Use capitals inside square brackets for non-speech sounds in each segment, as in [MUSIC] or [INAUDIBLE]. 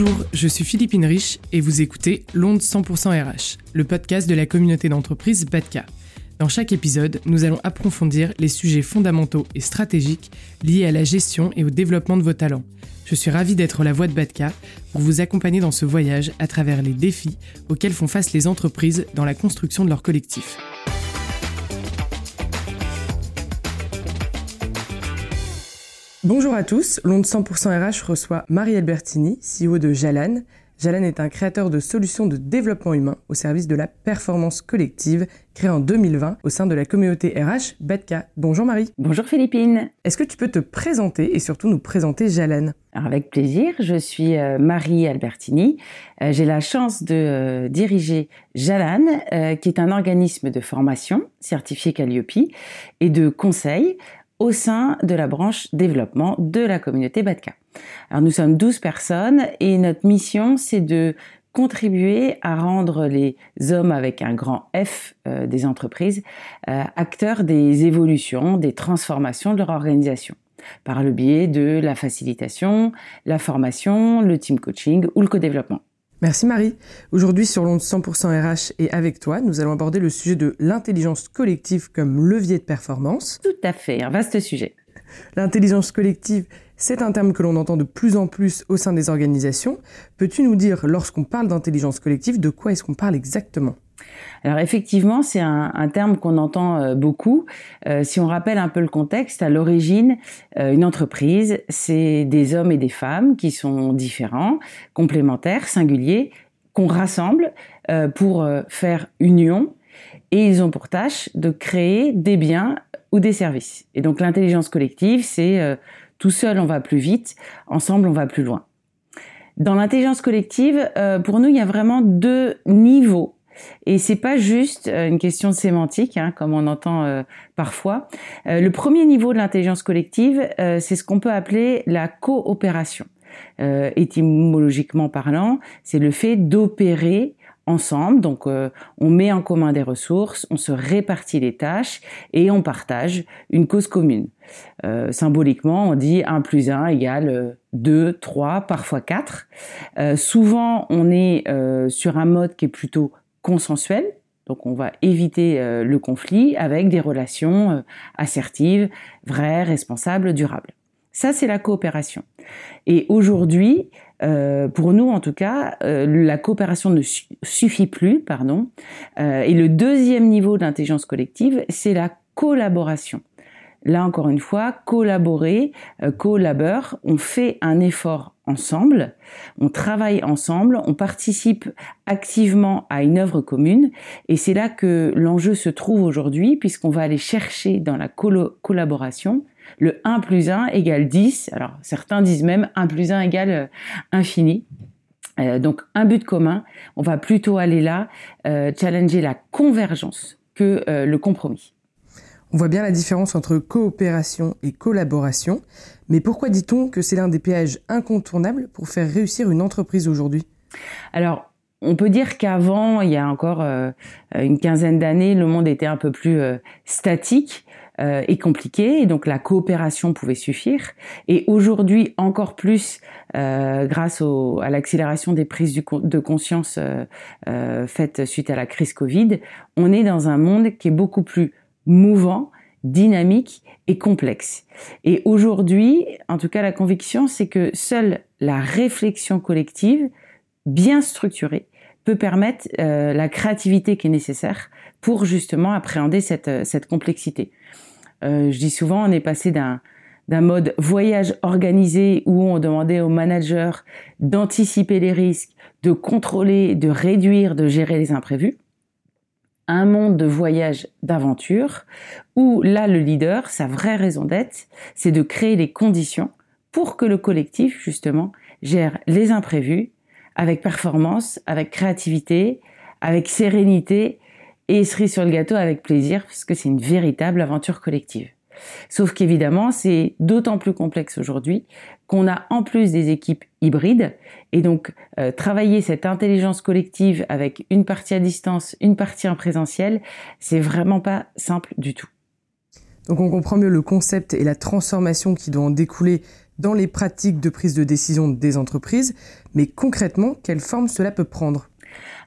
Bonjour, je suis Philippine Rich et vous écoutez L'Onde 100% RH, le podcast de la communauté d'entreprise BATCA. Dans chaque épisode, nous allons approfondir les sujets fondamentaux et stratégiques liés à la gestion et au développement de vos talents. Je suis ravie d'être la voix de BATCA pour vous accompagner dans ce voyage à travers les défis auxquels font face les entreprises dans la construction de leur collectif. Bonjour à tous, l'onde 100% RH reçoit Marie Albertini, CEO de Jalan. Jalan est un créateur de solutions de développement humain au service de la performance collective, créé en 2020 au sein de la communauté RH Betka. Bonjour Marie. Bonjour Philippine. Est-ce que tu peux te présenter et surtout nous présenter Jalan? Avec plaisir, je suis euh, Marie Albertini. Euh, j'ai la chance de euh, diriger Jalan, qui est un organisme de formation certifié Calliope et de conseil au sein de la branche développement de la communauté Batka. Alors nous sommes 12 personnes et notre mission c'est de contribuer à rendre les hommes avec un grand F euh, des entreprises euh, acteurs des évolutions, des transformations de leur organisation par le biais de la facilitation, la formation, le team coaching ou le co-développement. Merci Marie. Aujourd'hui sur l'onde 100% RH et avec toi, nous allons aborder le sujet de l'intelligence collective comme levier de performance. Tout à fait, un vaste sujet. L'intelligence collective, c'est un terme que l'on entend de plus en plus au sein des organisations. Peux-tu nous dire, lorsqu'on parle d'intelligence collective, de quoi est-ce qu'on parle exactement? Alors effectivement, c'est un, terme qu'on entend euh, beaucoup. Euh, si on rappelle un peu le contexte, à l'origine, euh, une entreprise, c'est des hommes et des femmes qui sont différents, complémentaires, singuliers, qu'on rassemble pour faire union, et ils ont pour tâche de créer des biens ou des services. Et donc l'intelligence collective, c'est tout seul on va plus vite, ensemble on va plus loin. Dans l'intelligence collective, pour nous, il y a vraiment deux niveaux et c'est pas juste euh, une question de sémantique, hein, comme on entend euh, parfois. Euh, le premier niveau de l'intelligence collective, c'est ce qu'on peut appeler la coopération. étymologiquement parlant, c'est le fait d'opérer ensemble. Donc, on met en commun des ressources, on se répartit les tâches et on partage une cause commune. symboliquement, on dit 1 plus 1 égale 2, 3, parfois 4. souvent, on est sur un mode qui est plutôt consensuel. Donc on va éviter euh, le conflit avec des relations euh, assertives, vraies, responsables, durables. Ça, c'est la coopération. Et aujourd'hui, euh, pour nous en tout cas, la coopération ne suffit plus, pardon. et le deuxième niveau d'intelligence collective, c'est la collaboration. Là encore une fois, collaborer, collabore, on fait un effort ensemble, on travaille ensemble, on participe activement à une œuvre commune et c'est là que l'enjeu se trouve aujourd'hui puisqu'on va aller chercher dans la collaboration le 1 plus 1 égale 10. Alors certains disent même 1 plus 1 égale euh, infini. Euh, donc un but commun, on va plutôt aller là, euh, challenger la convergence que le compromis. On voit bien la différence entre coopération et collaboration, mais pourquoi dit-on que c'est l'un des péages incontournables pour faire réussir une entreprise aujourd'hui? Alors, on peut dire qu'avant, il y a encore euh, une quinzaine d'années, le monde était un peu plus euh, statique euh, et compliqué, et donc la coopération pouvait suffire. Et aujourd'hui, encore plus, grâce à l'accélération des prises de conscience faites suite à la crise Covid, on est dans un monde qui est beaucoup plus mouvant, dynamique et complexe. Et aujourd'hui, en tout cas, la conviction, c'est que seule la réflexion collective, bien structurée, peut permettre euh, la créativité qui est nécessaire pour justement appréhender cette, euh, cette complexité. Euh, je dis souvent, on est passé d'un d'un mode voyage organisé où on demandait aux managers d'anticiper les risques, de contrôler, de réduire, de gérer les imprévus, un monde de voyage d'aventure où là le leader, sa vraie raison d'être, c'est de créer les conditions pour que le collectif justement gère les imprévus avec performance, avec créativité, avec sérénité et cerise sur le gâteau avec plaisir parce que c'est une véritable aventure collective. Sauf qu'évidemment, c'est d'autant plus complexe aujourd'hui qu'on a en plus des équipes hybrides. Et donc euh, travailler cette intelligence collective avec une partie à distance, une partie en présentiel, c'est vraiment pas simple du tout. Donc on comprend mieux le concept et la transformation qui doit en découler dans les pratiques de prise de décision des entreprises, mais concrètement, quelle forme cela peut prendre?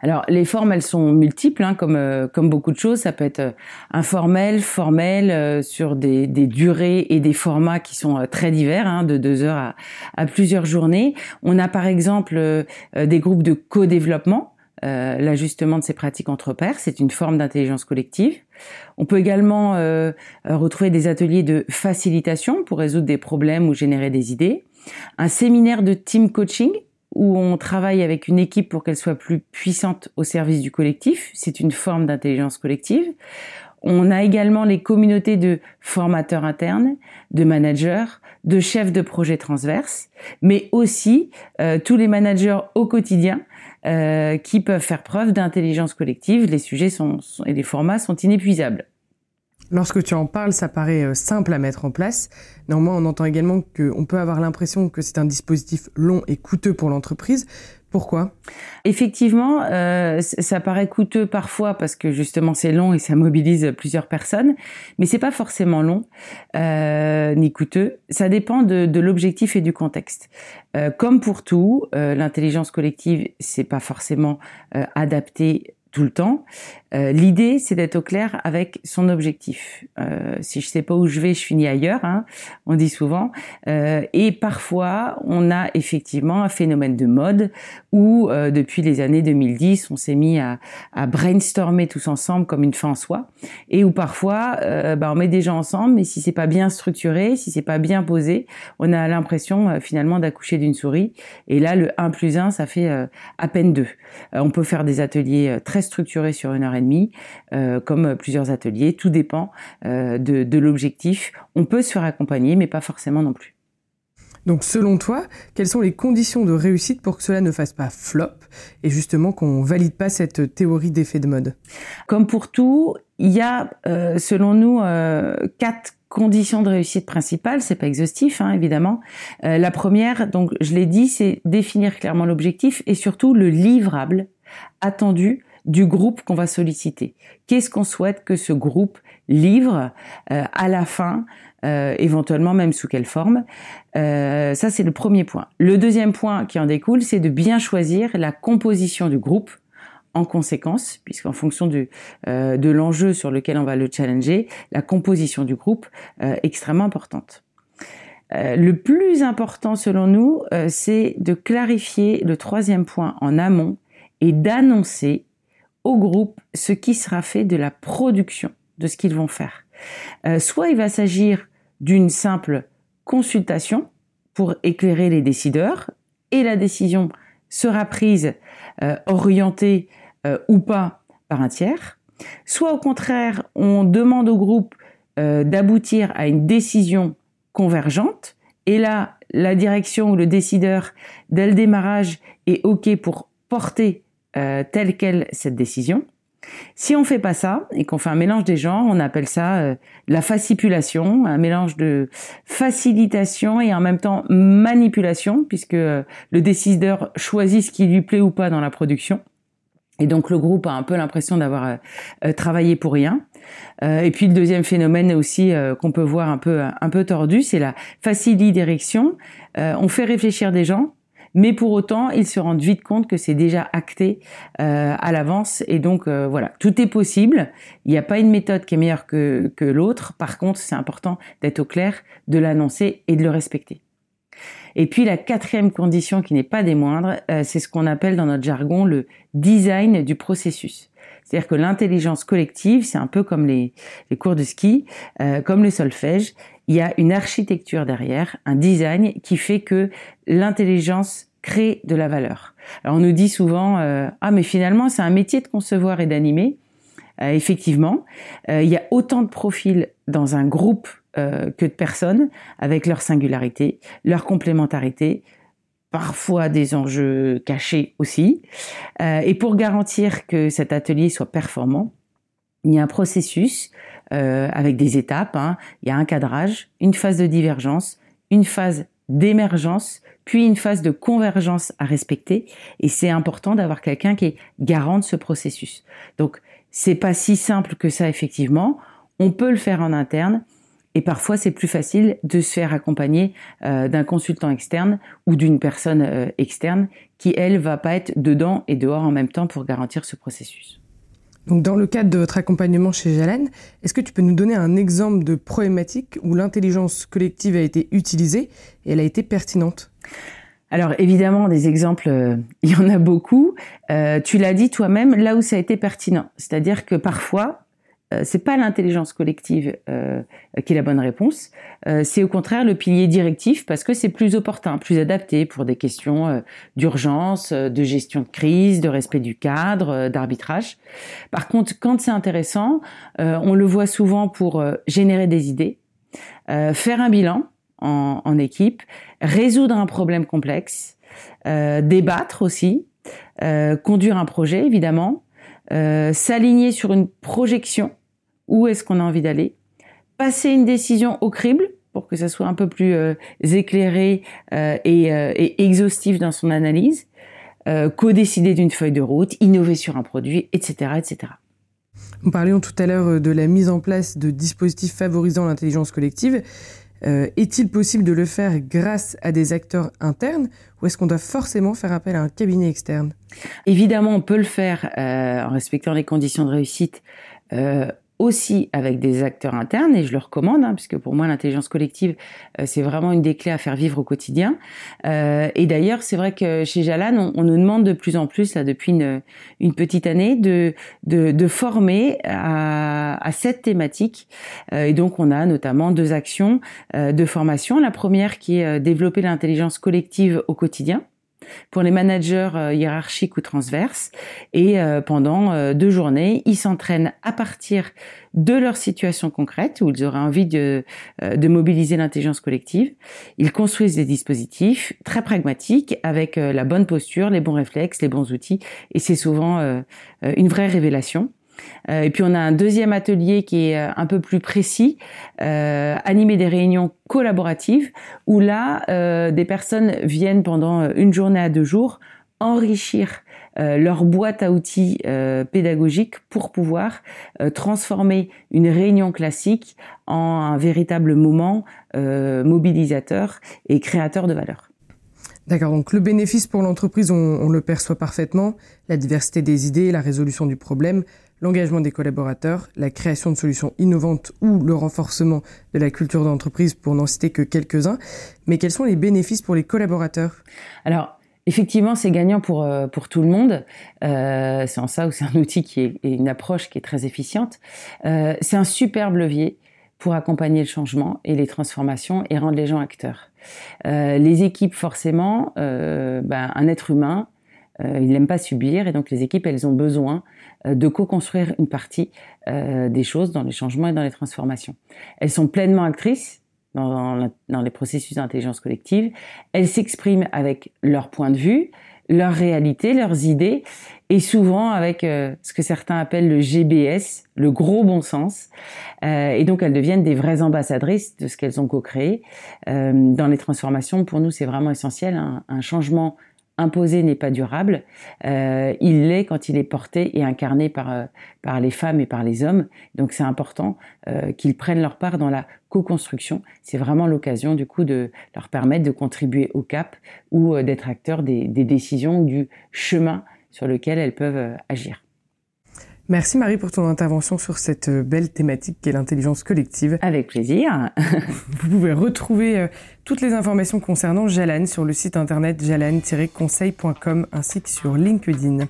Alors les formes, elles sont multiples, hein, comme euh, comme beaucoup de choses. Ça peut être euh, informel, formel, euh, sur des, des, durées et des formats qui sont très divers, hein, de deux heures à, à, plusieurs journées. On a par exemple des groupes de co-développement. L'ajustement de ces pratiques entre pairs, c'est une forme d'intelligence collective. On peut également retrouver des ateliers de facilitation pour résoudre des problèmes ou générer des idées. Un séminaire de team coaching où on travaille avec une équipe pour qu'elle soit plus puissante au service du collectif. C'est une forme d'intelligence collective. On a également les communautés de formateurs internes, de managers, de chefs de projets transverses, mais aussi euh, tous les managers au quotidien euh, qui peuvent faire preuve d'intelligence collective. Les sujets sont, et les formats sont inépuisables. Lorsque tu en parles, ça paraît euh, simple à mettre en place. Néanmoins, on entend également qu'on peut avoir l'impression que c'est un dispositif long et coûteux pour l'entreprise. Pourquoi? Effectivement, euh, ça paraît coûteux parfois parce que justement c'est long et ça mobilise plusieurs personnes, mais c'est pas forcément long euh, ni coûteux. Ça dépend de, de l'objectif et du contexte. Euh, comme pour tout, euh, l'intelligence collective c'est pas forcément euh, adapté tout le temps. Euh, l'idée, c'est d'être au clair avec son objectif. Euh, si je sais pas où je vais, je finis ailleurs. Hein, on dit souvent. Euh, et parfois, on a effectivement un phénomène de mode où, depuis les années 2010, on s'est mis à, à, brainstormer tous ensemble comme une fin en soi, et où parfois, bah, on met des gens ensemble, mais si c'est pas bien structuré, si c'est pas bien posé, on a l'impression finalement d'accoucher d'une souris. Et là, le 1 plus 1, ça fait à peine 2. on peut faire des ateliers très structurés sur une heure et demie, euh, comme plusieurs ateliers. Tout dépend euh, de, de l'objectif. On peut se faire accompagner, mais pas forcément non plus. Donc selon toi, quelles sont les conditions de réussite pour que cela ne fasse pas flop et justement qu'on valide pas cette théorie d'effet de mode? Comme pour tout, il y a euh, selon nous euh, quatre conditions de réussite principales, c'est pas exhaustif hein, évidemment. Euh, la première, donc je l'ai dit, c'est définir clairement l'objectif et surtout le livrable attendu du groupe qu'on va solliciter. Qu'est-ce qu'on souhaite que ce groupe livre euh, à la fin, euh, éventuellement même sous quelle forme? Euh, ça, c'est le premier point. Le deuxième point qui en découle, c'est de bien choisir la composition du groupe en conséquence, puisqu'en fonction du, de l'enjeu sur lequel on va le challenger, la composition du groupe est extrêmement importante. le plus important selon nous, c'est de clarifier le troisième point en amont et d'annoncer au groupe ce qui sera fait de la production de ce qu'ils vont faire. Euh, soit il va s'agir d'une simple consultation pour éclairer les décideurs et la décision sera prise, euh, orientée euh, ou pas par un tiers. Soit au contraire, on demande au groupe d'aboutir à une décision convergente et là, la direction ou le décideur, dès le démarrage, est OK pour porter euh, telle quelle cette décision. Si on fait pas ça et qu'on fait un mélange des genres, on appelle ça euh, la facipulation, un mélange de facilitation et en même temps manipulation, puisque euh, le décideur choisit ce qui lui plaît ou pas dans la production. Et donc le groupe a un peu l'impression d'avoir travaillé pour rien. et puis le deuxième phénomène aussi qu'on peut voir un peu un peu tordu, c'est la facilitation. on fait réfléchir des gens, mais pour autant, ils se rendent vite compte que c'est déjà acté euh, à l'avance. Et donc, euh, voilà, tout est possible. Il n'y a pas une méthode qui est meilleure que, l'autre. Par contre, c'est important d'être au clair, de l'annoncer et de le respecter. Et puis la quatrième condition qui n'est pas des moindres, euh, c'est ce qu'on appelle dans notre jargon le design du processus. C'est-à-dire que l'intelligence collective, c'est un peu comme les, cours de ski, euh, comme le solfège, il y a une architecture derrière, un design qui fait que l'intelligence crée de la valeur. Alors on nous dit souvent euh, ah mais finalement c'est un métier de concevoir et d'animer. Euh, effectivement, euh, il y a autant de profils dans un groupe que de personnes avec leur singularité, leur complémentarité, parfois des enjeux cachés aussi. et pour garantir que cet atelier soit performant, il y a un processus euh, avec des étapes. Hein. Il y a un cadrage, une phase de divergence, une phase d'émergence, puis une phase de convergence à respecter. Et c'est important d'avoir quelqu'un qui est garant de ce processus. Donc, c'est pas si simple que ça, effectivement. On peut le faire en interne. Et parfois, c'est plus facile de se faire accompagner euh, d'un consultant externe ou d'une personne euh, externe qui, elle, va pas être dedans et dehors en même temps pour garantir ce processus. Donc, dans le cadre de votre accompagnement chez Jalen, est-ce que tu peux nous donner un exemple de problématique où l'intelligence collective a été utilisée et elle a été pertinente? Alors évidemment, des exemples, euh, [LAUGHS] il y en a beaucoup. Euh, tu l'as dit toi-même, là où ça a été pertinent, c'est-à-dire que parfois, c'est pas l'intelligence collective qui est la bonne réponse, c'est au contraire le pilier directif parce que c'est plus opportun, plus adapté pour des questions d'urgence, de gestion de crise, de respect du cadre, d'arbitrage. Par contre, quand c'est intéressant, on le voit souvent pour générer des idées, faire un bilan en, équipe, résoudre un problème complexe, euh, débattre aussi, euh, conduire un projet évidemment, euh, s'aligner sur une projection, où est-ce qu'on a envie d'aller, passer une décision au crible pour que ça soit un peu plus éclairé et, et, exhaustif dans son analyse, co-décider d'une feuille de route, innover sur un produit, etc., etc. Nous parlions tout à l'heure de la mise en place de dispositifs favorisant l'intelligence collective. Euh, est-il possible de le faire grâce à des acteurs internes ou est-ce qu'on doit forcément faire appel à un cabinet externe? Évidemment, on peut le faire euh, en respectant les conditions de réussite euh, aussi avec des acteurs internes et je le recommande hein, puisque pour moi l'intelligence collective euh, c'est vraiment une des clés à faire vivre au quotidien. Euh, et d'ailleurs c'est vrai que chez Jalan on, nous demande de plus en plus là depuis une, une petite année de, de, de former à, à, cette thématique. Euh, et donc on a notamment deux actions de formation. La première qui est développer l'intelligence collective au quotidien pour les managers euh, hiérarchiques ou transverses. Et euh, pendant euh, deux journées, ils s'entraînent à partir de leur situation concrète où ils auraient envie de, de mobiliser l'intelligence collective. Ils construisent des dispositifs très pragmatiques avec la bonne posture, les bons réflexes, les bons outils. Et c'est souvent une vraie révélation. Euh, et puis on a un deuxième atelier qui est euh, un peu plus précis, euh, animer des réunions collaboratives, où là, euh, des personnes viennent pendant une journée à deux jours enrichir leur boîte à outils pédagogiques pour pouvoir transformer une réunion classique en un véritable moment mobilisateur et créateur de valeur. D'accord, donc le bénéfice pour l'entreprise, on, on, le perçoit parfaitement, la diversité des idées, la résolution du problème, l'engagement des collaborateurs, la création de solutions innovantes ou le renforcement de la culture d'entreprise, pour n'en citer que quelques-uns. Mais quels sont les bénéfices pour les collaborateurs? Alors, Effectivement, c'est gagnant pour euh, pour tout le monde. Euh, c'est en ça où c'est un outil qui est et une approche qui est très efficiente. Euh, c'est un superbe levier pour accompagner le changement et les transformations et rendre les gens acteurs. Euh, les équipes, forcément, euh, ben, un être humain, euh, il n'aime pas subir et donc les équipes, elles ont besoin de co-construire une partie euh, des choses dans les changements et dans les transformations. Elles sont pleinement actrices dans, les processus d'intelligence collective. Elles s'expriment avec leur point de vue, leur réalité, leurs idées, et souvent avec euh, ce que certains appellent le GBS, le gros bon sens. Euh, et donc elles deviennent des vraies ambassadrices de ce qu'elles ont co-créé. Euh, dans les transformations, pour nous, c'est vraiment essentiel. Un changement imposé n'est pas durable. Euh, il l'est quand il est porté et incarné par euh, par les femmes et par les hommes. Donc c'est important euh, qu'ils prennent leur part dans la co-construction. C'est vraiment l'occasion du coup de leur permettre de contribuer au cap ou euh, d'être acteurs des, des décisions du chemin sur lequel elles peuvent euh, agir. Merci Marie pour ton intervention sur cette euh, belle thématique qu'est l'intelligence collective. Avec plaisir. [LAUGHS] Vous pouvez retrouver euh, toutes les informations concernant Jalan sur le site internet jalan-conseil.com ainsi que sur LinkedIn.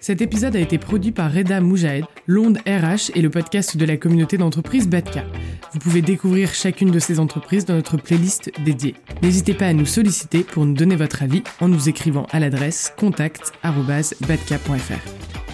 Cet épisode a été produit par Reda Moujahed, l'onde RH et le podcast de la communauté d'entreprises Batka. Vous pouvez découvrir chacune de ces entreprises dans notre playlist dédiée. N'hésitez pas à nous solliciter pour nous donner votre avis en nous écrivant à l'adresse contact.batka.fr.